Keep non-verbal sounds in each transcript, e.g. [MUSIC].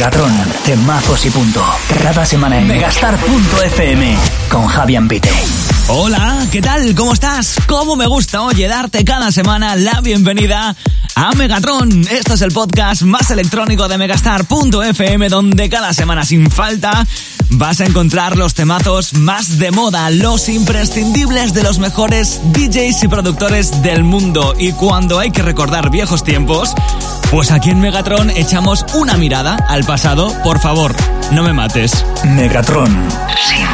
Megatron, temazos y punto. Cada semana en megastar.fm con Javier Pite. Hola, ¿qué tal? ¿Cómo estás? ¿Cómo me gusta, oye, darte cada semana la bienvenida a Megatron? Esto es el podcast más electrónico de megastar.fm donde cada semana sin falta vas a encontrar los temazos más de moda, los imprescindibles de los mejores DJs y productores del mundo. Y cuando hay que recordar viejos tiempos, pues aquí en Megatron echamos una mirada al pasado. Por favor, no me mates. Megatron. Sin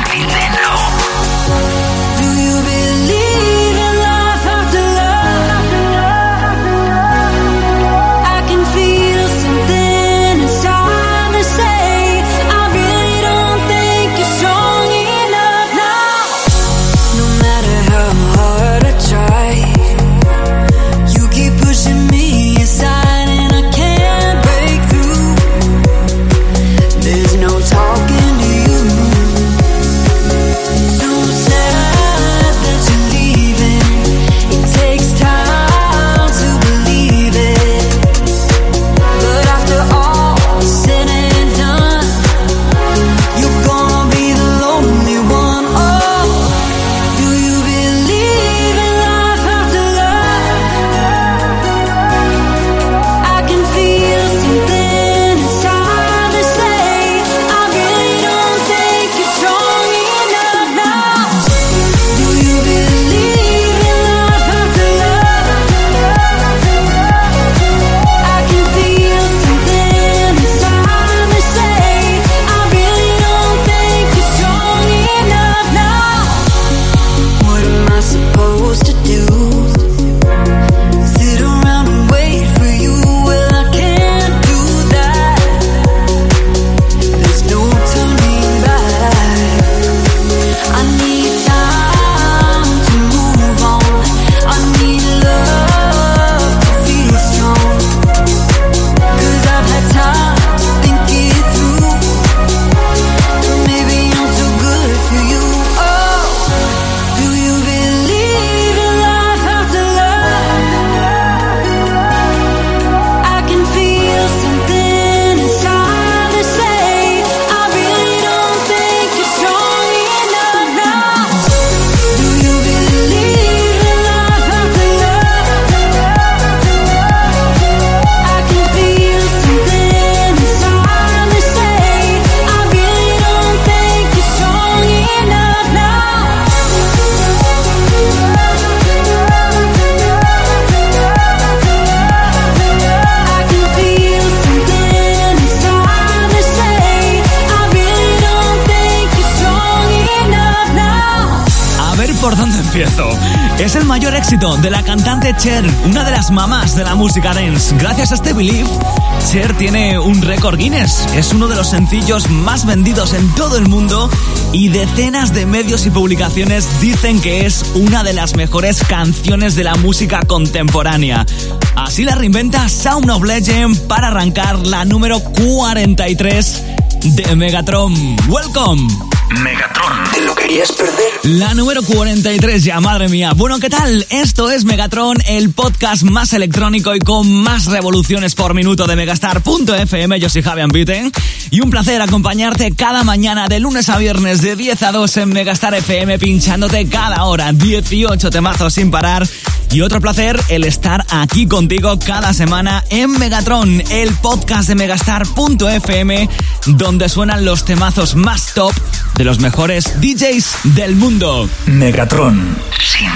de la cantante Cher, una de las mamás de la música dance. Gracias a este Believe, Cher tiene un récord Guinness. Es uno de los sencillos más vendidos en todo el mundo y decenas de medios y publicaciones dicen que es una de las mejores canciones de la música contemporánea. Así la reinventa Sound of Legend para arrancar la número 43 de Megatron. Welcome. Megatron. ¿Te lo querías perder? La número 43 ya, madre mía. Bueno, ¿qué tal? Esto es Megatron, el podcast más electrónico y con más revoluciones por minuto de Megastar.fm. Yo soy Javier Bitten y un placer acompañarte cada mañana de lunes a viernes de 10 a 2 en Megastar FM pinchándote cada hora 18 temazos sin parar. Y otro placer el estar aquí contigo cada semana en Megatron, el podcast de Megastar.fm, donde suenan los temazos más top de los mejores DJs del mundo. Megatron. Sin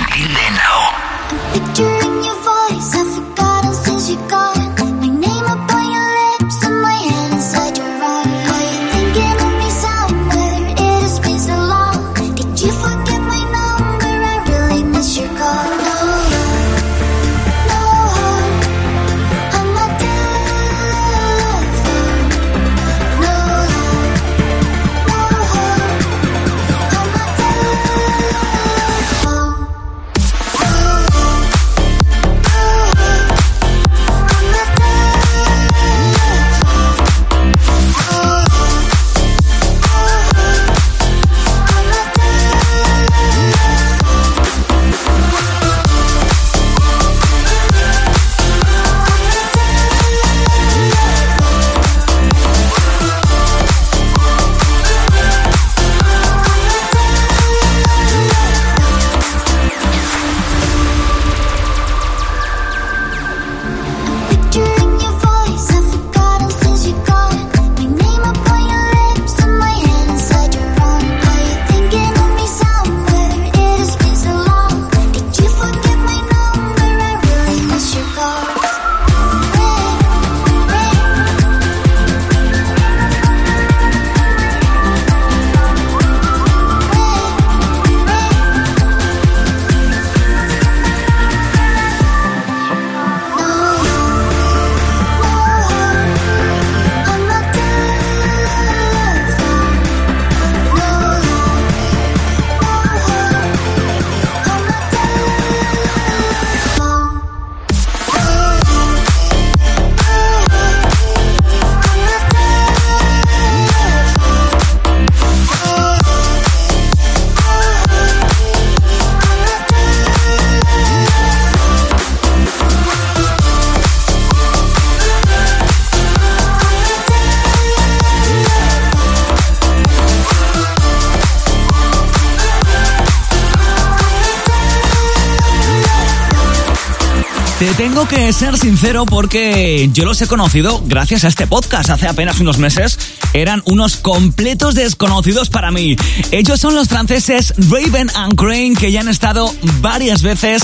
tengo que ser sincero porque yo los he conocido gracias a este podcast hace apenas unos meses. Eran unos completos desconocidos para mí. Ellos son los franceses Raven and Crane que ya han estado varias veces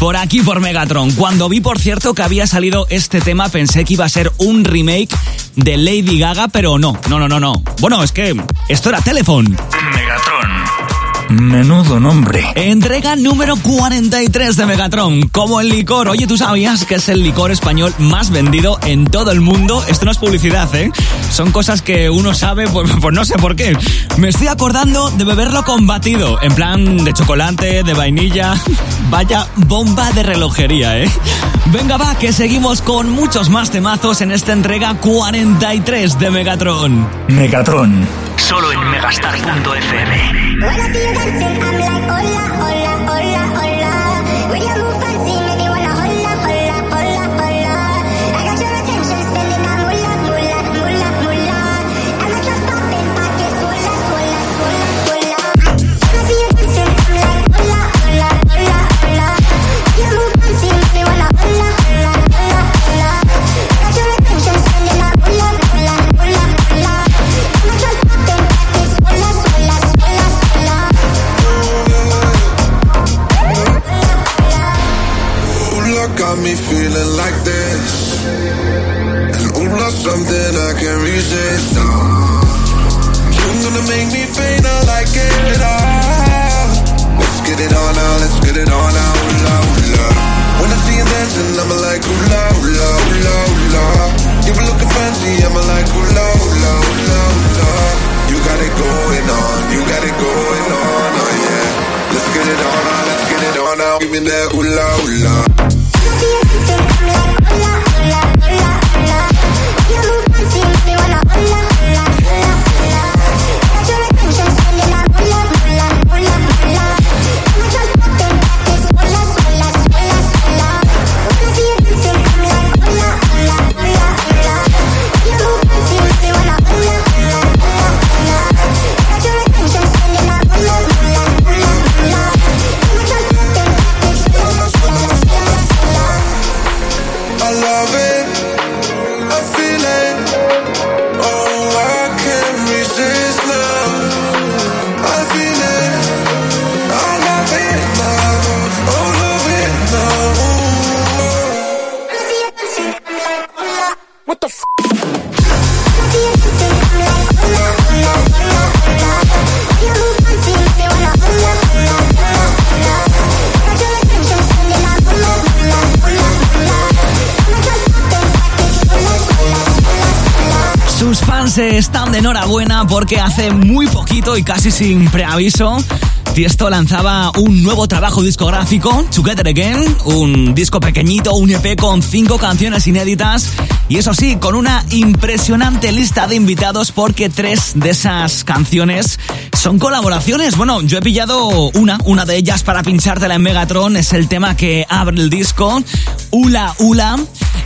por aquí por Megatron. Cuando vi, por cierto, que había salido este tema, pensé que iba a ser un remake de Lady Gaga, pero no, no, no, no, no. Bueno, es que esto era Telephone. Megatron. Menudo nombre. Entrega número 43 de Megatron, como el licor. Oye, ¿tú sabías que es el licor español más vendido en todo el mundo? Esto no es publicidad, ¿eh? Son cosas que uno sabe, [LAUGHS] pues, pues no sé por qué. Me estoy acordando de beberlo con batido, en plan de chocolate, de vainilla. [LAUGHS] Vaya bomba de relojería, ¿eh? Venga, va, que seguimos con muchos más temazos en esta entrega 43 de Megatron. Megatron. Solo en megastar.fm. resist. You're gonna make me faint, I like it all. Let's get it on now, let's get it on now, la, la. When I see you dancing, I'm like ooh la, la, la, la. You were looking fancy, I'm like ooh la, la, la, la. You got it going on, you got it going on, oh yeah. Let's get it on now, let's get it on now. Give me that ooh la, ooh están de enhorabuena porque hace muy poquito y casi sin preaviso Tiesto lanzaba un nuevo trabajo discográfico, Together Again, un disco pequeñito, un EP con cinco canciones inéditas y eso sí, con una impresionante lista de invitados porque tres de esas canciones son colaboraciones. Bueno, yo he pillado una, una de ellas para pinchártela en Megatron, es el tema que abre el disco, Ula Ula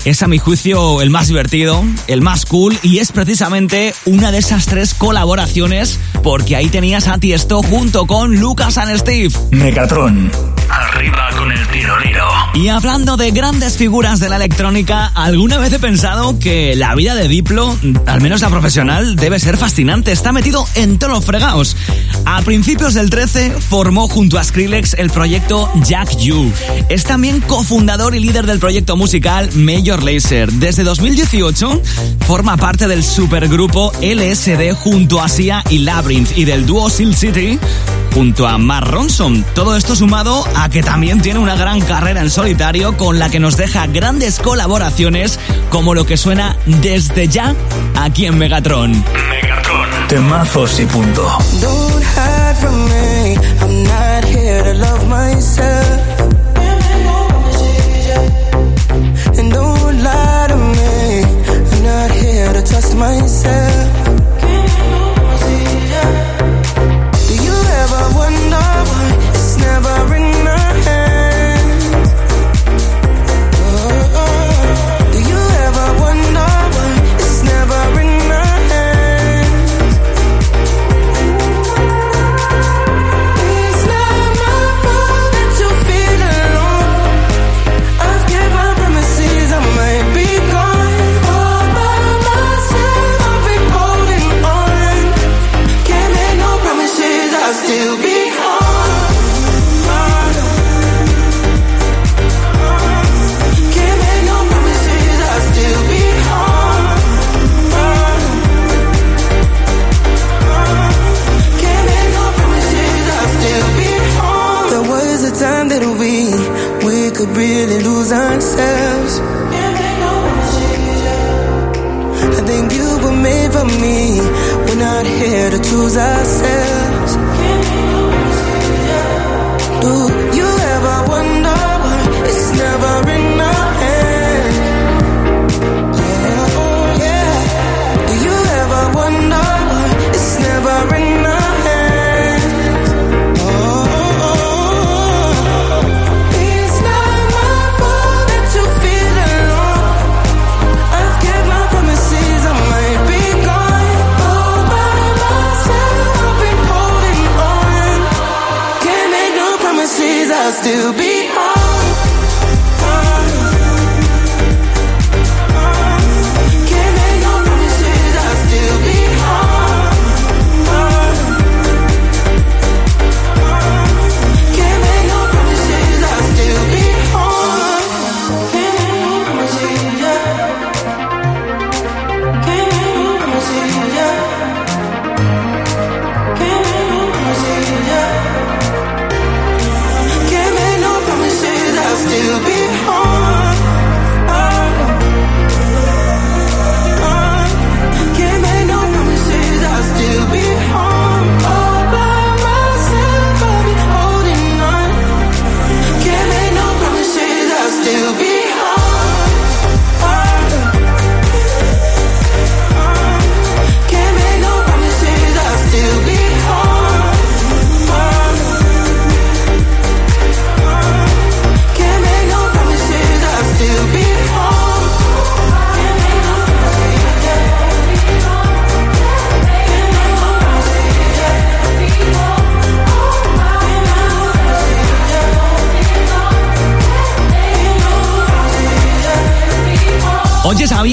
es a mi juicio el más divertido, el más cool y es precisamente una de esas tres colaboraciones porque ahí tenías a Tiesto junto con Lucas and Steve. Megatron. Arriba con el tiroliro. Y hablando de grandes figuras de la electrónica, alguna vez he pensado que la vida de Diplo, al menos la profesional, debe ser fascinante. Está metido en todos los fregados. A principios del 13 formó junto a Skrillex el proyecto Jack You. Es también cofundador y líder del proyecto musical Major Lazer. Desde 2018 forma parte del supergrupo LSD junto a Sia y Labyrinth y del dúo Seal City junto a Mark Ronson. Todo esto sumado a que también tiene una gran carrera en solitario con la que nos deja grandes colaboraciones como lo que suena desde ya aquí en Megatron. Megatron. Temazos y punto. Don't hide from me. I'm not here to love myself. And don't lie to me. I'm not here to trust myself. not here to choose ourselves.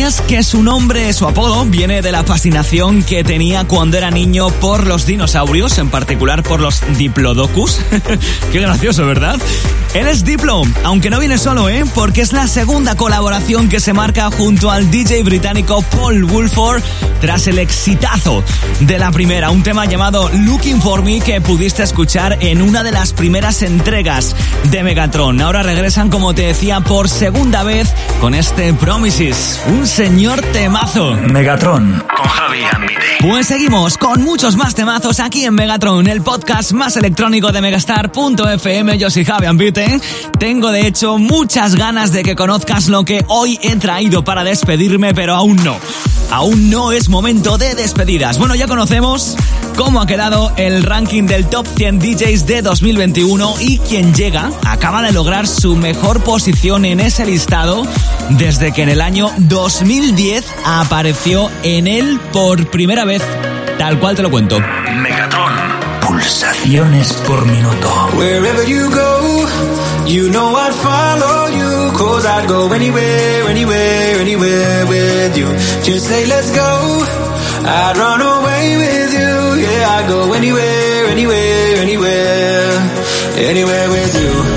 ¿Sabías que su nombre, su apodo, viene de la fascinación que tenía cuando era niño por los dinosaurios, en particular por los diplodocus? [LAUGHS] Qué gracioso, ¿verdad? Él es Diplo, aunque no viene solo, ¿eh? Porque es la segunda colaboración que se marca junto al DJ británico Paul Woolford tras el exitazo de la primera, un tema llamado Looking for Me que pudiste escuchar en una de las primeras entregas de Megatron. Ahora regresan, como te decía, por segunda vez con este Promises, un señor temazo. Megatron con Javi Ambite. Pues seguimos con muchos más temazos aquí en Megatron, el podcast más electrónico de Megastar.fm. Yo soy Javi Ambite. Tengo de hecho muchas ganas de que conozcas lo que hoy he traído para despedirme, pero aún no. Aún no es momento de despedidas. Bueno, ya conocemos cómo ha quedado el ranking del Top 100 DJs de 2021 y quien llega acaba de lograr su mejor posición en ese listado desde que en el año 2010 apareció en él por primera vez. Tal cual te lo cuento. Megatron. Pulsaciones por minuto. Wherever you go, you know I'd follow you. Cause I'd go anywhere, anywhere, anywhere with you. Just say let's go. I'd run away with you. Yeah, I'd go anywhere, anywhere, anywhere. Anywhere with you.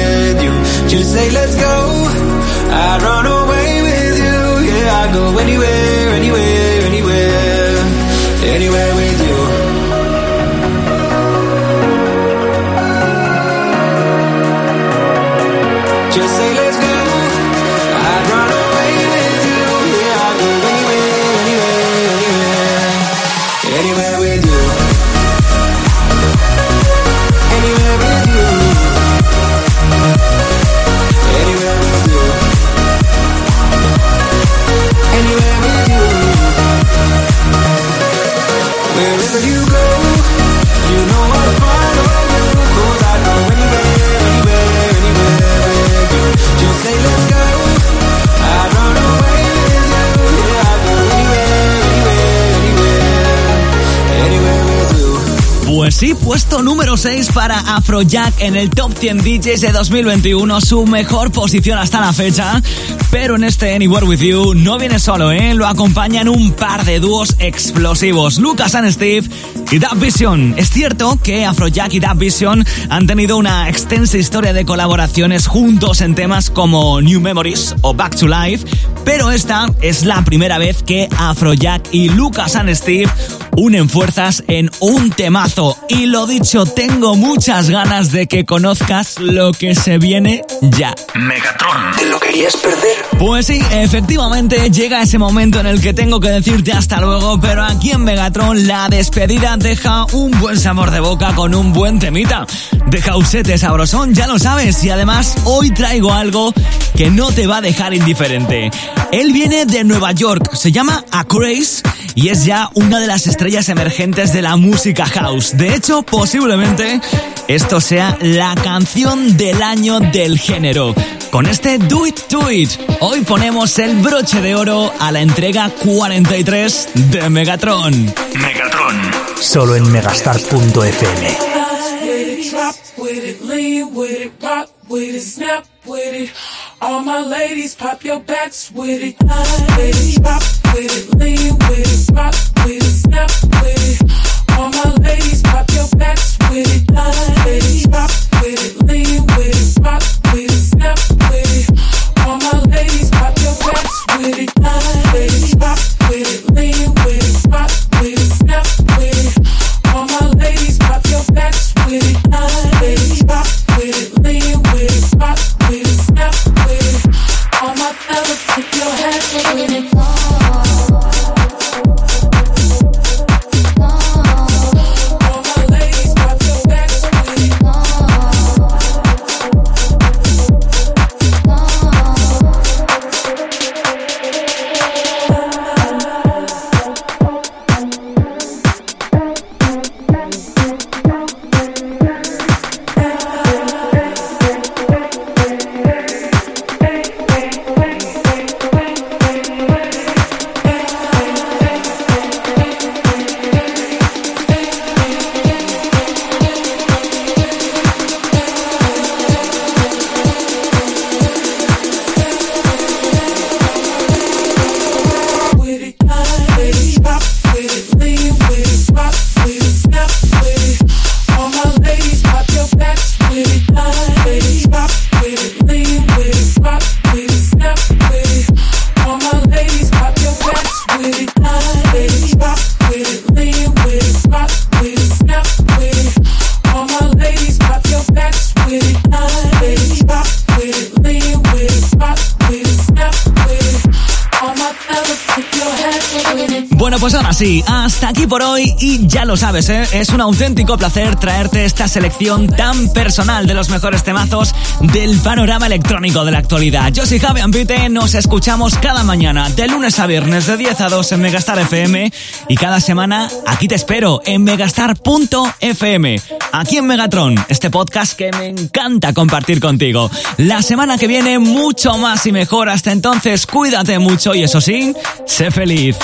Just say let's go. Sí, puesto número 6 para Afrojack en el Top 100 DJs de 2021, su mejor posición hasta la fecha. Pero en este Anywhere With You no viene solo, ¿eh? Lo acompañan un par de dúos explosivos, Lucas and Steve y Dub Vision. Es cierto que Afrojack y Dub Vision han tenido una extensa historia de colaboraciones juntos en temas como New Memories o Back to Life, pero esta es la primera vez que Afrojack y Lucas and Steve unen fuerzas en un temazo. Y lo dicho, tengo muchas ganas de que conozcas lo que se viene ya. Megatron. ¿Te lo querías perder? Pues sí, efectivamente llega ese momento en el que tengo que decirte hasta luego, pero aquí en Megatron la despedida deja un buen sabor de boca con un buen temita. De causete sabrosón, ya lo sabes, y además hoy traigo algo que no te va a dejar indiferente. Él viene de Nueva York, se llama A Craze y es ya una de las estrellas emergentes de la música house. De hecho, posiblemente esto sea la canción del año del género. Con este Do It To It, hoy ponemos el broche de oro a la entrega 43 de Megatron. Megatron. Solo en megastar.fm. All my ladies, pop your backs with it. Ladies, drop with it, lean with it, rock with it. All my ladies, pop your backs with it. Ladies, drop with it, it. Bueno, pues ahora sí, hasta aquí por hoy y ya lo sabes, ¿eh? es un auténtico placer traerte esta selección tan personal de los mejores temazos del panorama electrónico de la actualidad. Yo soy Javi Ambite, nos escuchamos cada mañana, de lunes a viernes, de 10 a 2 en Megastar FM y cada semana aquí te espero en megastar.fm, aquí en Megatron, este podcast que me encanta compartir contigo. La semana que viene mucho más y mejor, hasta entonces cuídate mucho y eso sí, sé feliz.